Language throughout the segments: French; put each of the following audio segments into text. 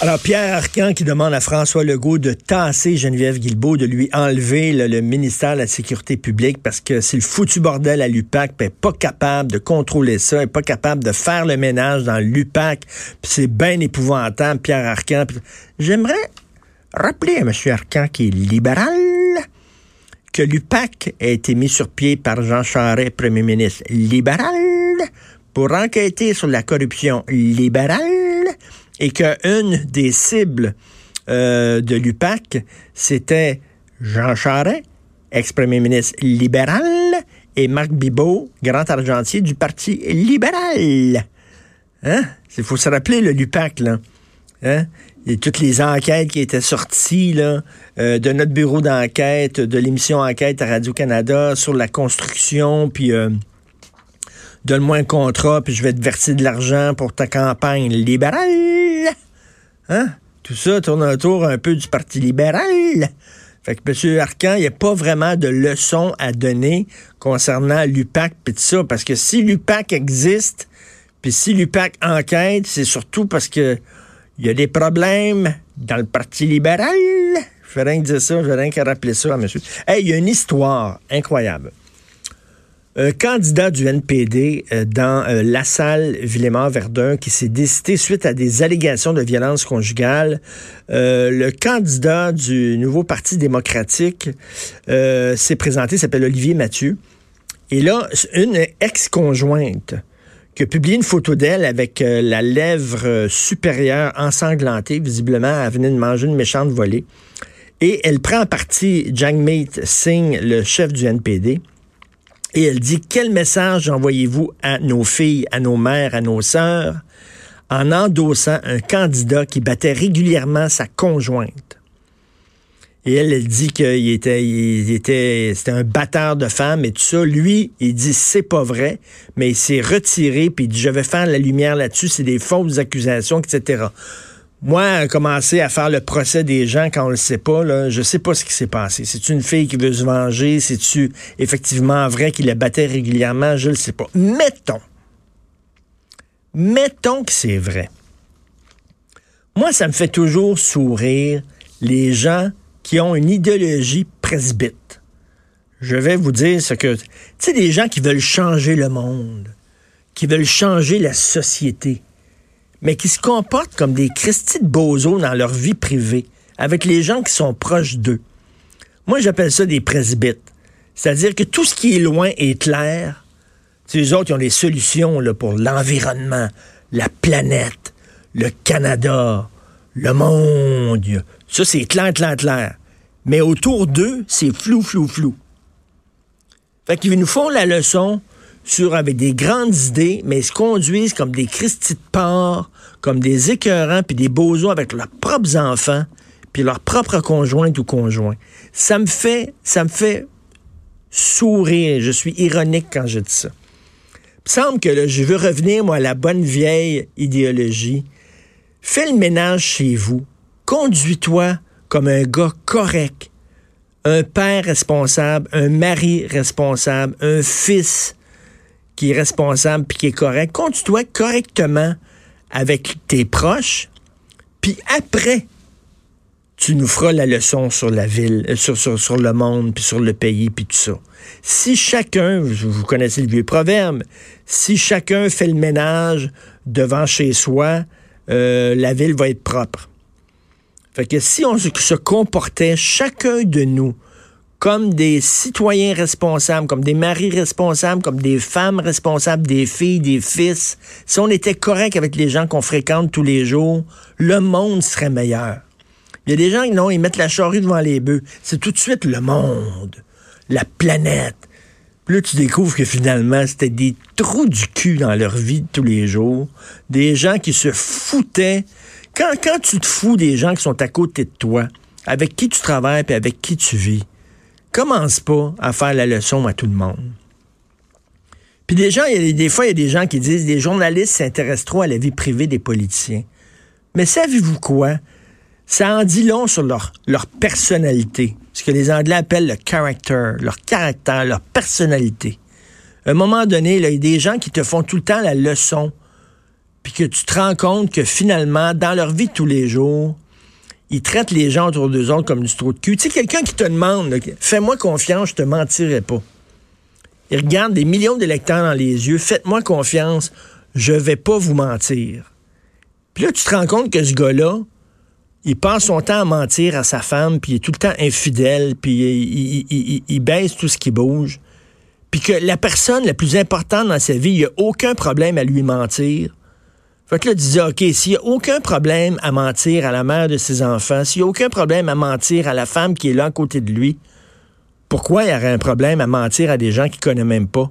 Alors, Pierre Arcan qui demande à François Legault de tasser Geneviève Guilbeault, de lui enlever le, ministère de la Sécurité publique parce que c'est le foutu bordel à l'UPAC, puis pas capable de contrôler ça, pas capable de faire le ménage dans l'UPAC, c'est bien épouvantable, Pierre Arcan. J'aimerais rappeler à M. Arcan qui est libéral que l'UPAC a été mis sur pied par Jean Charest, premier ministre libéral, pour enquêter sur la corruption libérale et qu'une des cibles euh, de l'UPAC, c'était Jean Charest, ex-premier ministre libéral, et Marc Bibot, grand argentier du Parti libéral. Hein? Il faut se rappeler, le l'UPAC, là. Hein? Et toutes les enquêtes qui étaient sorties là, euh, de notre bureau d'enquête, de l'émission Enquête à Radio-Canada sur la construction, puis euh, donne-moi un contrat, puis je vais te verser de l'argent pour ta campagne libérale. Hein? Tout ça tourne autour un peu du Parti libéral. Fait que M. Arcan, il n'y a pas vraiment de leçon à donner concernant l'UPAC et tout ça, parce que si l'UPAC existe, puis si l'UPAC enquête, c'est surtout parce que il y a des problèmes dans le Parti libéral. Je vais rien dire ça, je vais rien qu'à rappeler ça à monsieur. Hey, il y a une histoire incroyable. Un candidat du NPD euh, dans euh, la salle Villemont-Verdun qui s'est décidé suite à des allégations de violence conjugale. Euh, le candidat du nouveau Parti démocratique s'est présenté, s'appelle Olivier Mathieu. Et là, une ex-conjointe qui a publié une photo d'elle avec la lèvre supérieure ensanglantée, visiblement, elle venait de manger une méchante volée. Et elle prend en partie Jagmeet Singh, le chef du NPD. Et elle dit, quel message envoyez-vous à nos filles, à nos mères, à nos sœurs, en endossant un candidat qui battait régulièrement sa conjointe? Et elle, elle dit qu'il était, il était, c'était un batteur de femmes et tout ça. Lui, il dit c'est pas vrai, mais il s'est retiré puis il dit je vais faire la lumière là-dessus, c'est des fausses accusations, etc. Moi, commencer à faire le procès des gens quand on le sait pas, là, je sais pas ce qui s'est passé. C'est une fille qui veut se venger, c'est-tu effectivement vrai qu'il la battait régulièrement, je le sais pas. Mettons, mettons que c'est vrai. Moi, ça me fait toujours sourire les gens qui ont une idéologie presbyte. Je vais vous dire ce que, tu sais, des gens qui veulent changer le monde, qui veulent changer la société mais qui se comportent comme des Christy de bozos dans leur vie privée, avec les gens qui sont proches d'eux. Moi, j'appelle ça des presbytes. C'est-à-dire que tout ce qui est loin est clair. Les autres, ils ont des solutions pour l'environnement, la planète, le Canada, le monde. Ça, c'est clair, clair, clair. Mais autour d'eux, c'est flou, flou, flou. Fait qu'ils nous font la leçon avec des grandes idées, mais ils se conduisent comme des Christy de porc, comme des écœurants, puis des bozos avec leurs propres enfants, puis leurs propres conjointes ou conjoints. Ça me fait, ça me fait sourire. Je suis ironique quand je dis ça. Il me semble que je veux revenir, moi, à la bonne vieille idéologie. Fais le ménage chez vous. Conduis-toi comme un gars correct, un père responsable, un mari responsable, un fils qui est responsable puis qui est correct. Conduis-toi correctement avec tes proches, puis après, tu nous feras la leçon sur la ville, euh, sur, le monde, puis sur le pays, puis tout ça. Si chacun, vous connaissez le vieux proverbe, si chacun fait le ménage devant chez soi, euh, la ville va être propre. Fait que si on se comportait chacun de nous comme des citoyens responsables, comme des maris responsables, comme des femmes responsables, des filles, des fils, si on était correct avec les gens qu'on fréquente tous les jours, le monde serait meilleur. Il y a des gens qui non, ils mettent la charrue devant les bœufs. C'est tout de suite le monde, la planète. Puis là, tu découvres que finalement, c'était des trous du cul dans leur vie de tous les jours. Des gens qui se foutaient Quand, quand tu te fous des gens qui sont à côté de toi, avec qui tu travailles et avec qui tu vis, commence pas à faire la leçon à tout le monde. Puis des gens, y a, des fois, il y a des gens qui disent les journalistes s'intéressent trop à la vie privée des politiciens. Mais savez-vous quoi? Ça en dit long sur leur, personnalité. Ce que les Anglais appellent le character, leur caractère, leur personnalité. À un moment donné, il y a des gens qui te font tout le temps la leçon, puis que tu te rends compte que finalement, dans leur vie tous les jours, ils traitent les gens autour d'eux autres comme du trou de cul. Tu sais, quelqu'un qui te demande, fais-moi confiance, je te mentirai pas. Il regarde des millions d'électeurs dans les yeux, faites-moi confiance, je vais pas vous mentir. Puis là, tu te rends compte que ce gars-là, il passe son temps à mentir à sa femme, puis il est tout le temps infidèle, puis il, il, baisse tout ce qui bouge. Puis que la personne la plus importante dans sa vie, il n'y a aucun problème à lui mentir. Fait que là, tu dis, OK, s'il n'y a aucun problème à mentir à la mère de ses enfants, s'il n'y a aucun problème à mentir à la femme qui est là à côté de lui, pourquoi il y aurait un problème à mentir à des gens qu'il ne connaît même pas?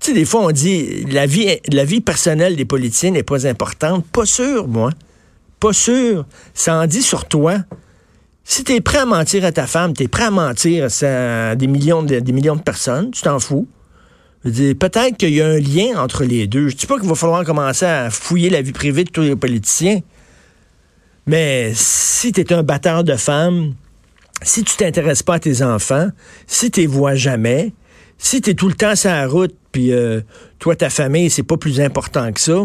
Tu sais, des fois, on dit, la vie, la vie personnelle des politiciens n'est pas importante. Pas sûr, moi. Pas sûr. Ça en dit sur toi. Si tu es prêt à mentir à ta femme, tu es prêt à mentir à des millions de, des millions de personnes, tu t'en fous. Peut-être qu'il y a un lien entre les deux. Je dis pas qu'il va falloir commencer à fouiller la vie privée de tous les politiciens. Mais si tu es un batteur de femmes, si tu t'intéresses pas à tes enfants, si tu les vois jamais, si tu es tout le temps sur la route, puis euh, toi, ta famille, c'est pas plus important que ça,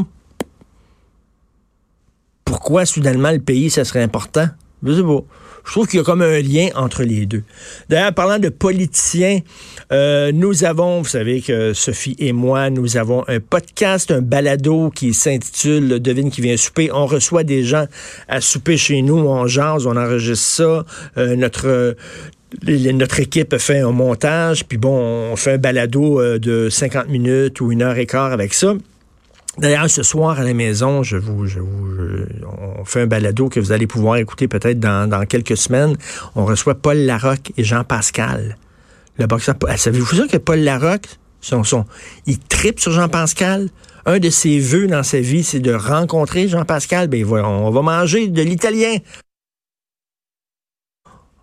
pourquoi soudainement le pays, ça serait important? Je sais pas. Je trouve qu'il y a comme un lien entre les deux. D'ailleurs, parlant de politiciens, euh, nous avons, vous savez que Sophie et moi, nous avons un podcast, un balado qui s'intitule Devine qui vient souper. On reçoit des gens à souper chez nous, on jase, on enregistre ça. Euh, notre notre équipe fait un montage, puis bon, on fait un balado euh, de 50 minutes ou une heure et quart avec ça. D'ailleurs, ce soir à la maison, je vous, je vous, on fait un balado que vous allez pouvoir écouter peut-être dans, quelques semaines. On reçoit Paul Larocque et Jean Pascal. Le boxeur. Savez-vous ça que Paul Larocque, son, son, il tripe sur Jean Pascal? Un de ses vœux dans sa vie, c'est de rencontrer Jean Pascal. Ben on va manger de l'italien.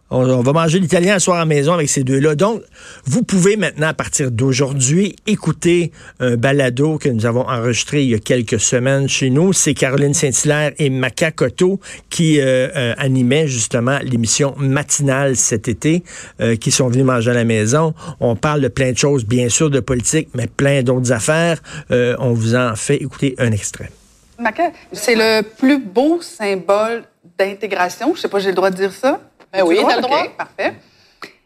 On, va manger l'italien à soir à la maison avec ces deux-là. Donc, vous pouvez maintenant, à partir d'aujourd'hui, écouter un balado que nous avons enregistré il y a quelques semaines chez nous. C'est Caroline Saint-Hilaire et Maca Cotto qui euh, euh, animaient justement l'émission matinale cet été, euh, qui sont venus manger à la maison. On parle de plein de choses, bien sûr, de politique, mais plein d'autres affaires. on vous en fait écouter un extrait. Maca, c'est le plus beau symbole d'intégration. Je sais pas, j'ai le droit de dire ça? Ben oui, t'as le droit. Parfait.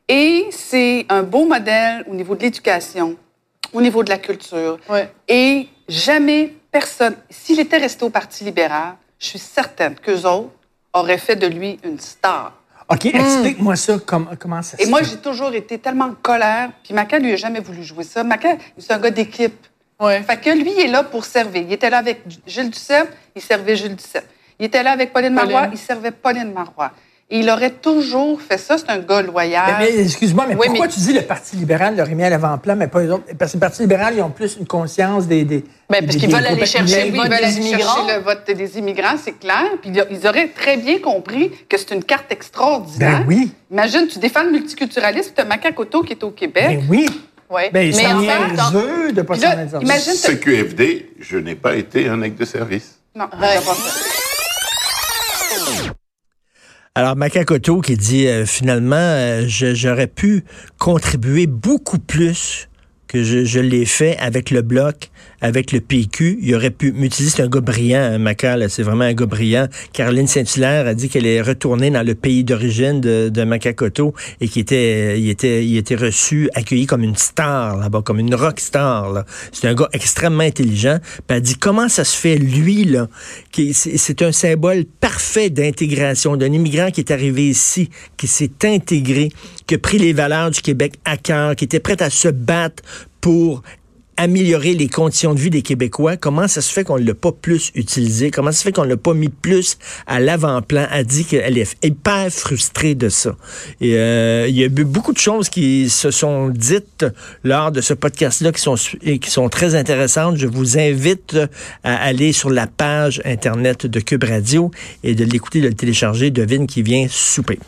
Et c'est un beau modèle au niveau de l'éducation, au niveau de la culture. Et jamais personne, s'il était resté au Parti libéral, je suis certaine qu'eux autres auraient fait de lui une star. OK, hmm. explique-moi ça, comment ça se Et moi, j'ai toujours été tellement en colère, puis Maca, lui, a jamais voulu jouer ça. Maca, c'est un gars d'équipe. Ouais. Fait que lui, il est là pour servir. Il était là avec Gilles Duceppe, il servait Gilles Duceppe. Il était là avec Pauline Marois, il servait Pauline Marois il aurait toujours fait ça. C'est un gars loyal. Mais, excuse-moi, mais pourquoi tu dis le Parti libéral l'aurait mis à l'avant-plan, mais pas les autres? Parce que le Parti libéral, ils ont plus une conscience des. des ben, parce qu'ils veulent aller chercher le vote des immigrants. le vote des immigrants, c'est clair. Puis ils auraient très bien compris que c'est une carte extraordinaire. Ben oui. Imagine, tu défends le multiculturalisme, tu as Macacoto qui est au Québec. Ben oui. Ouais. Ben, mais en fait, de pas s'en imagine. CQFD, je n'ai pas été un acte de service. Non, alors, Macacoto qui dit euh, finalement, euh, j'aurais pu contribuer beaucoup plus que je, je l'ai fait avec le bloc avec le PQ. Il aurait pu m'utiliser. C'est un gars brillant, hein, Maca, c'est vraiment un gars brillant. Caroline Saint-Hilaire a dit qu'elle est retournée dans le pays d'origine de, de Macacoto et qu'il était, il était, il était reçu, accueilli comme une star là-bas, comme une rock star. C'est un gars extrêmement intelligent. Puis elle dit comment ça se fait, lui, là, c'est un symbole parfait d'intégration d'un immigrant qui est arrivé ici, qui s'est intégré, qui a pris les valeurs du Québec à cœur, qui était prêt à se battre pour améliorer les conditions de vie des Québécois. Comment ça se fait qu'on ne l'a pas plus utilisé? Comment ça se fait qu'on ne l'a pas mis plus à l'avant-plan? A dit qu'elle est hyper frustrée de ça. Euh, il y a eu beaucoup de choses qui se sont dites lors de ce podcast-là qui sont, qui sont très intéressantes. Je vous invite à aller sur la page Internet de Cube Radio et de l'écouter, de le télécharger. Devine qui vient souper.